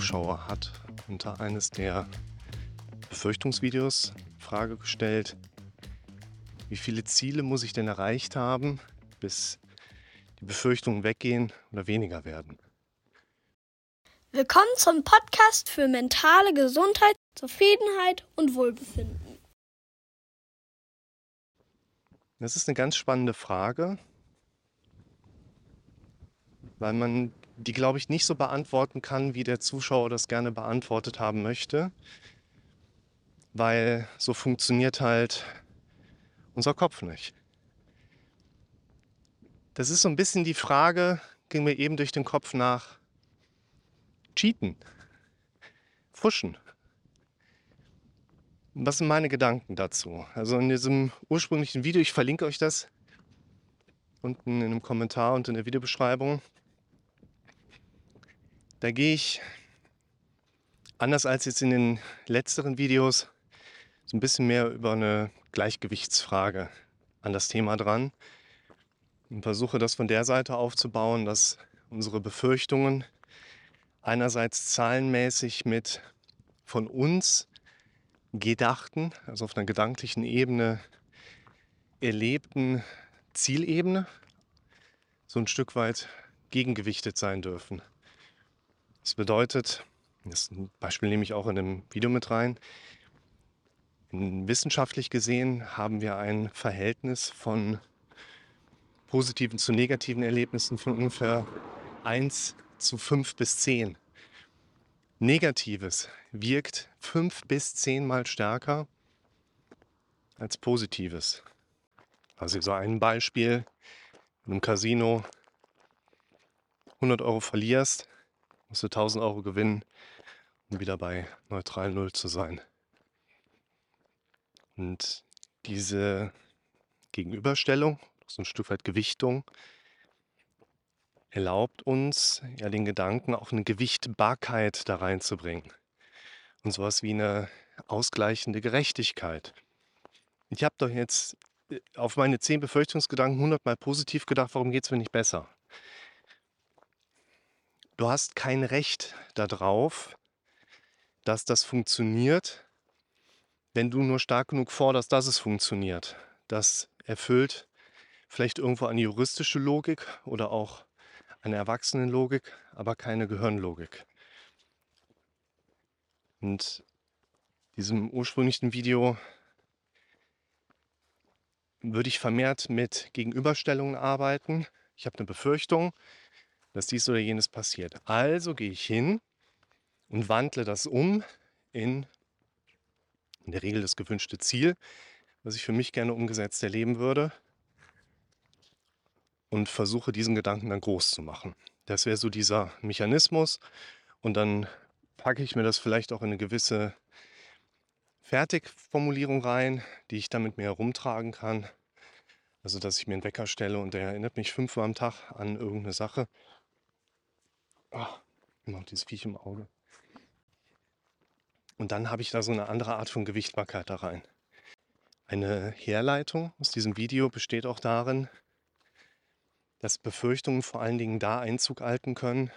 Zuschauer hat unter eines der Befürchtungsvideos Frage gestellt, wie viele Ziele muss ich denn erreicht haben, bis die Befürchtungen weggehen oder weniger werden. Willkommen zum Podcast für mentale Gesundheit, Zufriedenheit und Wohlbefinden. Das ist eine ganz spannende Frage, weil man die, glaube ich, nicht so beantworten kann, wie der Zuschauer das gerne beantwortet haben möchte, weil so funktioniert halt unser Kopf nicht. Das ist so ein bisschen die Frage, ging mir eben durch den Kopf nach, cheaten, fuschen. Was sind meine Gedanken dazu? Also in diesem ursprünglichen Video, ich verlinke euch das unten in einem Kommentar und in der Videobeschreibung, da gehe ich, anders als jetzt in den letzteren Videos, so ein bisschen mehr über eine Gleichgewichtsfrage an das Thema dran und versuche das von der Seite aufzubauen, dass unsere Befürchtungen einerseits zahlenmäßig mit von uns gedachten, also auf einer gedanklichen Ebene erlebten Zielebene so ein Stück weit gegengewichtet sein dürfen. Das bedeutet, das Beispiel nehme ich auch in dem Video mit rein, wissenschaftlich gesehen haben wir ein Verhältnis von positiven zu negativen Erlebnissen von ungefähr 1 zu 5 bis 10. Negatives wirkt 5 bis 10 mal stärker als Positives. Also so ein Beispiel, in einem Casino 100 Euro verlierst, musst du 1000 Euro gewinnen, um wieder bei neutral Null zu sein. Und diese Gegenüberstellung, so ein Stück weit Gewichtung, erlaubt uns ja den Gedanken auch eine Gewichtbarkeit da reinzubringen. Und sowas wie eine ausgleichende Gerechtigkeit. Ich habe doch jetzt äh, auf meine zehn Befürchtungsgedanken hundertmal positiv gedacht, warum geht es mir nicht besser? Du hast kein Recht darauf, dass das funktioniert, wenn du nur stark genug forderst, dass es funktioniert. Das erfüllt vielleicht irgendwo eine juristische Logik oder auch eine Erwachsenenlogik, aber keine Gehirnlogik. Und diesem ursprünglichen Video würde ich vermehrt mit Gegenüberstellungen arbeiten. Ich habe eine Befürchtung, dass dies oder jenes passiert. Also gehe ich hin und wandle das um in, in der Regel das gewünschte Ziel, was ich für mich gerne umgesetzt erleben würde und versuche diesen Gedanken dann groß zu machen. Das wäre so dieser Mechanismus und dann packe ich mir das vielleicht auch in eine gewisse Fertigformulierung rein, die ich dann mit mir herumtragen kann. Also dass ich mir einen Wecker stelle und der erinnert mich fünfmal am Tag an irgendeine Sache Ach, noch dieses Viech im Auge. Und dann habe ich da so eine andere Art von Gewichtbarkeit da rein. Eine Herleitung aus diesem Video besteht auch darin, dass Befürchtungen vor allen Dingen da Einzug halten können,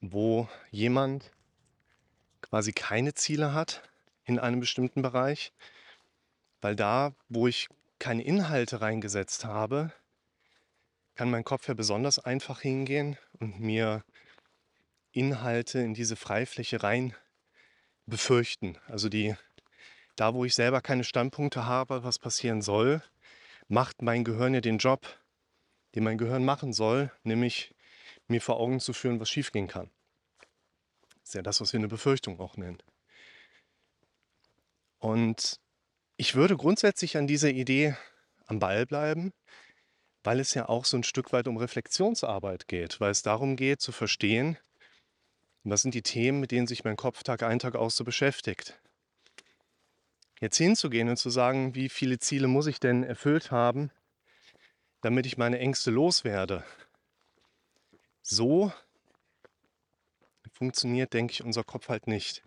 wo jemand quasi keine Ziele hat in einem bestimmten Bereich, weil da, wo ich keine Inhalte reingesetzt habe, kann mein Kopf ja besonders einfach hingehen und mir Inhalte in diese Freifläche rein befürchten. Also die, da wo ich selber keine Standpunkte habe, was passieren soll, macht mein Gehirn ja den Job, den mein Gehirn machen soll, nämlich mir vor Augen zu führen, was schiefgehen kann. Das ist ja das, was wir eine Befürchtung auch nennen. Und ich würde grundsätzlich an dieser Idee am Ball bleiben, weil es ja auch so ein Stück weit um Reflexionsarbeit geht, weil es darum geht zu verstehen, was sind die Themen, mit denen sich mein Kopf Tag ein, Tag aus so beschäftigt. Jetzt hinzugehen und zu sagen, wie viele Ziele muss ich denn erfüllt haben, damit ich meine Ängste loswerde. So funktioniert, denke ich, unser Kopf halt nicht.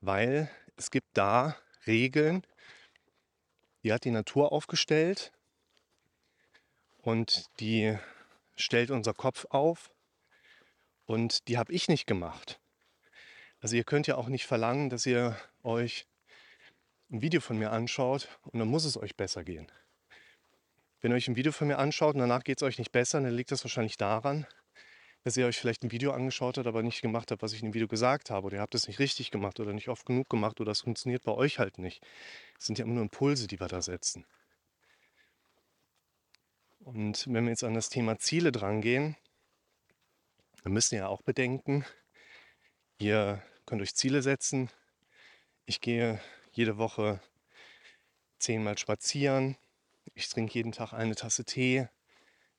Weil es gibt da Regeln, die hat die Natur aufgestellt und die stellt unser Kopf auf Und die habe ich nicht gemacht. Also ihr könnt ja auch nicht verlangen, dass ihr euch ein Video von mir anschaut und dann muss es euch besser gehen. Wenn ihr euch ein Video von mir anschaut und danach geht es euch nicht besser, dann liegt das wahrscheinlich daran, dass ihr euch vielleicht ein Video angeschaut habt, aber nicht gemacht habt, was ich in dem Video gesagt habe. Oder ihr habt es nicht richtig gemacht oder nicht oft genug gemacht oder es funktioniert bei euch halt nicht. Es sind ja immer nur Impulse, die wir da setzen. Und wenn wir jetzt an das Thema Ziele drangehen, dann müsst ihr ja auch bedenken, ihr könnt euch Ziele setzen. Ich gehe jede Woche zehnmal spazieren. Ich trinke jeden Tag eine Tasse Tee.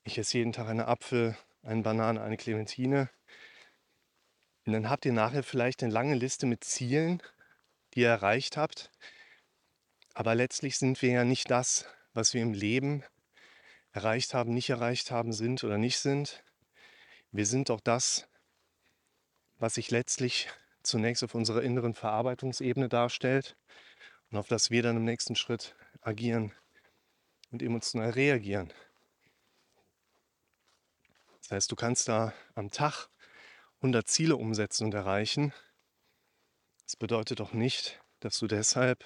Ich esse jeden Tag einen Apfel, eine Banane, eine Clementine. Und dann habt ihr nachher vielleicht eine lange Liste mit Zielen, die ihr erreicht habt. Aber letztlich sind wir ja nicht das, was wir im Leben erreicht haben, nicht erreicht haben, sind oder nicht sind. Wir sind doch das, was sich letztlich zunächst auf unserer inneren Verarbeitungsebene darstellt und auf das wir dann im nächsten Schritt agieren und emotional reagieren. Das heißt, du kannst da am Tag 100 Ziele umsetzen und erreichen. Das bedeutet doch nicht, dass du deshalb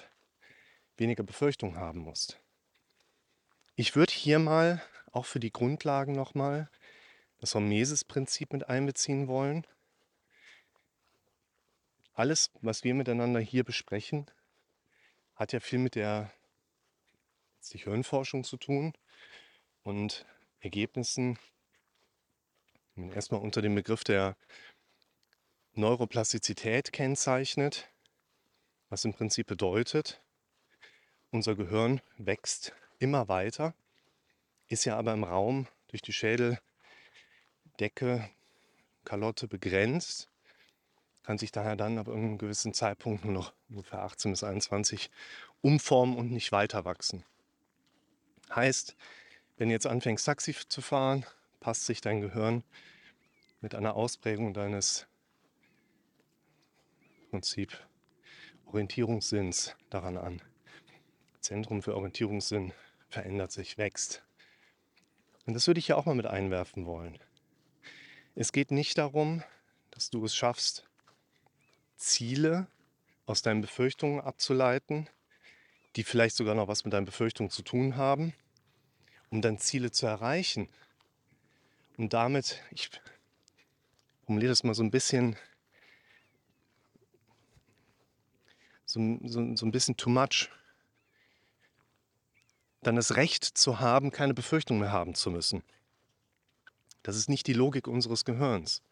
weniger Befürchtung haben musst. Ich würde hier mal auch für die Grundlagen nochmal das Hormesis-Prinzip mit einbeziehen wollen. Alles, was wir miteinander hier besprechen, hat ja viel mit der die Hirnforschung zu tun und Ergebnissen erstmal unter dem Begriff der Neuroplastizität kennzeichnet, was im Prinzip bedeutet, unser Gehirn wächst immer weiter, ist ja aber im Raum durch die Schädeldecke, Kalotte begrenzt, kann sich daher dann ab einem gewissen Zeitpunkt nur noch ungefähr 18 bis 21 umformen und nicht weiter wachsen. Heißt, wenn du jetzt anfängst Taxi zu fahren, passt sich dein Gehirn mit einer Ausprägung deines Prinzip Orientierungssinns daran an. Zentrum für Orientierungssinn verändert sich, wächst. Und das würde ich ja auch mal mit einwerfen wollen. Es geht nicht darum, dass du es schaffst, Ziele aus deinen Befürchtungen abzuleiten, die vielleicht sogar noch was mit deinen Befürchtungen zu tun haben, um dann Ziele zu erreichen. Und damit, ich formuliere das mal so ein bisschen, so, so, so ein bisschen too much, dann das Recht zu haben, keine Befürchtung mehr haben zu müssen. Das ist nicht die Logik unseres Gehirns.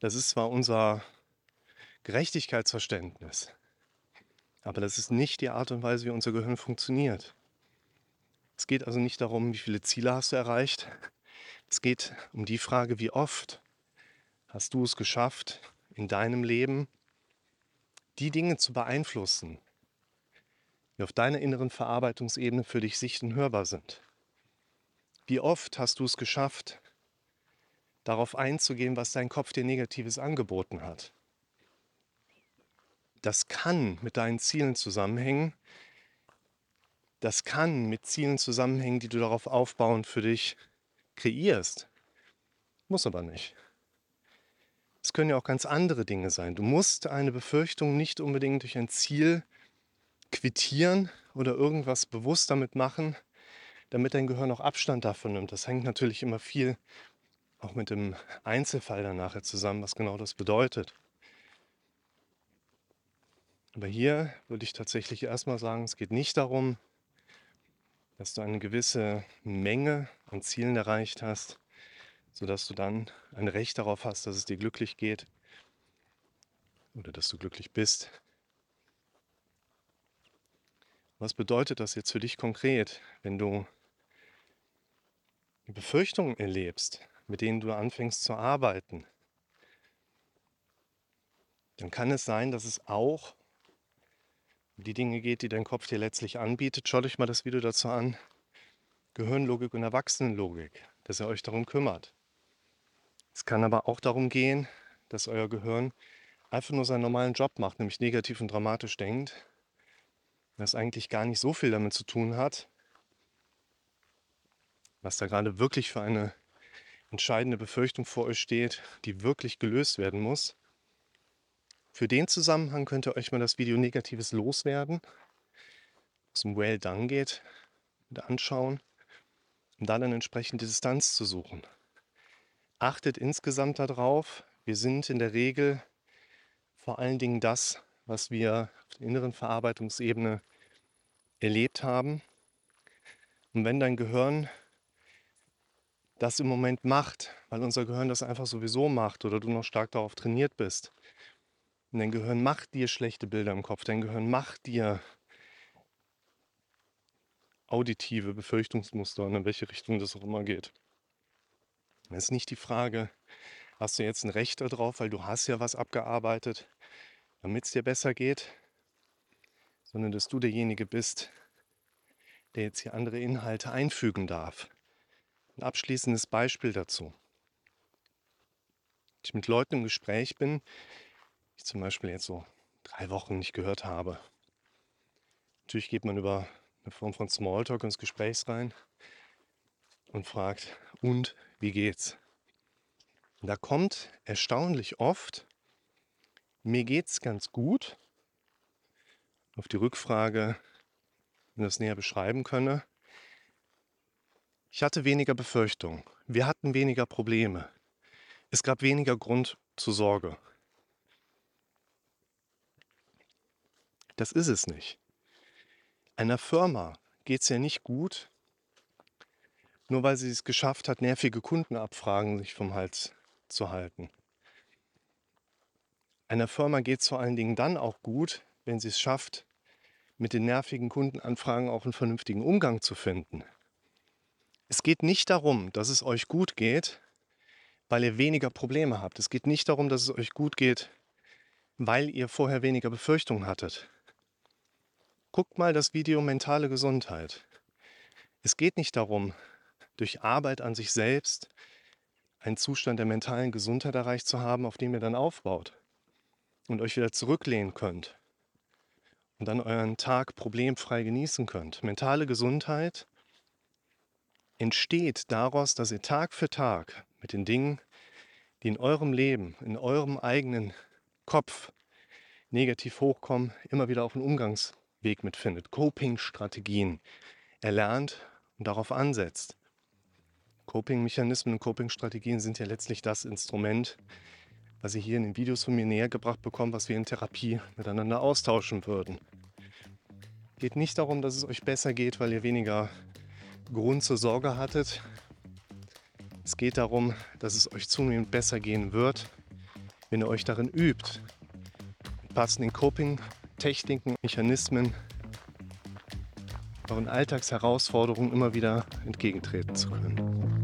Das ist zwar unser Gerechtigkeitsverständnis, aber das ist nicht die Art und Weise, wie unser Gehirn funktioniert. Es geht also nicht darum, wie viele Ziele hast du erreicht. Es geht um die Frage, wie oft hast du es geschafft, in deinem Leben die Dinge zu beeinflussen, die auf deiner inneren Verarbeitungsebene für dich sicht- und hörbar sind. Wie oft hast du es geschafft, darauf einzugehen, was dein Kopf dir Negatives angeboten hat. Das kann mit deinen Zielen zusammenhängen. Das kann mit Zielen zusammenhängen, die du darauf aufbauend für dich kreierst. Muss aber nicht. Es können ja auch ganz andere Dinge sein. Du musst eine Befürchtung nicht unbedingt durch ein Ziel quittieren oder irgendwas bewusst damit machen, damit dein Gehirn auch Abstand davon nimmt. Das hängt natürlich immer viel auch mit dem Einzelfall dann nachher zusammen, was genau das bedeutet. Aber hier würde ich tatsächlich erstmal sagen, es geht nicht darum, dass du eine gewisse Menge an Zielen erreicht hast, sodass du dann ein Recht darauf hast, dass es dir glücklich geht oder dass du glücklich bist. Was bedeutet das jetzt für dich konkret, wenn du Befürchtungen erlebst, mit denen du anfängst zu arbeiten? Dann kann es sein, dass es auch um die Dinge geht, die dein Kopf dir letztlich anbietet. Schaut euch mal das Video dazu an. Gehirnlogik und Erwachsenenlogik, dass ihr euch darum kümmert. Es kann aber auch darum gehen, dass euer Gehirn einfach nur seinen normalen Job macht, nämlich negativ und dramatisch denkt das eigentlich gar nicht so viel damit zu tun hat, was da gerade wirklich für eine entscheidende Befürchtung vor euch steht, die wirklich gelöst werden muss. Für den Zusammenhang könnt ihr euch mal das Video Negatives loswerden, was um Well Done geht, anschauen, um da dann entsprechend die Distanz zu suchen. Achtet insgesamt darauf, wir sind in der Regel vor allen Dingen das, was wir auf der inneren Verarbeitungsebene erlebt haben. Und wenn dein Gehirn das im Moment macht, weil unser Gehirn das einfach sowieso macht oder du noch stark darauf trainiert bist, und dein Gehirn macht dir schlechte Bilder im Kopf, dein Gehirn macht dir auditive Befürchtungsmuster, in welche Richtung das auch immer geht. Es ist nicht die Frage, hast du jetzt ein Recht darauf, weil du hast ja was abgearbeitet, damit es dir besser geht, sondern dass du derjenige bist, der jetzt hier andere Inhalte einfügen darf. Ein abschließendes Beispiel dazu. Wenn ich mit Leuten im Gespräch bin, ich zum Beispiel jetzt so drei Wochen nicht gehört habe. Natürlich geht man über eine Form von Smalltalk ins Gespräch rein und fragt, und wie geht's? Und da kommt erstaunlich oft, mir geht's ganz gut. Auf die Rückfrage, wenn das näher beschreiben könne. Ich hatte weniger Befürchtungen. Wir hatten weniger Probleme. Es gab weniger Grund zur Sorge. Das ist es nicht. Einer Firma geht es ja nicht gut, nur weil sie es geschafft hat, nervige Kundenabfragen sich vom Hals zu halten. Einer Firma geht es vor allen Dingen dann auch gut, wenn sie es schafft, mit den nervigen Kundenanfragen auch einen vernünftigen Umgang zu finden. Es geht nicht darum, dass es euch gut geht, weil ihr weniger Probleme habt. Es geht nicht darum, dass es euch gut geht, weil ihr vorher weniger Befürchtungen hattet. Guckt mal das Video Mentale Gesundheit. Es geht nicht darum, durch Arbeit an sich selbst einen Zustand der mentalen Gesundheit erreicht zu haben, auf dem ihr dann aufbaut und euch wieder zurücklehnen könnt und dann euren Tag problemfrei genießen könnt. Mentale Gesundheit entsteht daraus, dass ihr Tag für Tag mit den Dingen, die in eurem Leben, in eurem eigenen Kopf negativ hochkommen, immer wieder auf einen Umgangsweg mitfindet. Coping-Strategien erlernt und darauf ansetzt. Coping-Mechanismen und Coping-Strategien sind ja letztlich das Instrument, was ihr hier in den Videos von mir näher gebracht bekommt, was wir in Therapie miteinander austauschen würden. Geht nicht darum, dass es euch besser geht, weil ihr weniger Grund zur Sorge hattet. Es geht darum, dass es euch zunehmend besser gehen wird, wenn ihr euch darin übt, mit passenden Coping-Techniken, Mechanismen, euren Alltagsherausforderungen immer wieder entgegentreten zu können.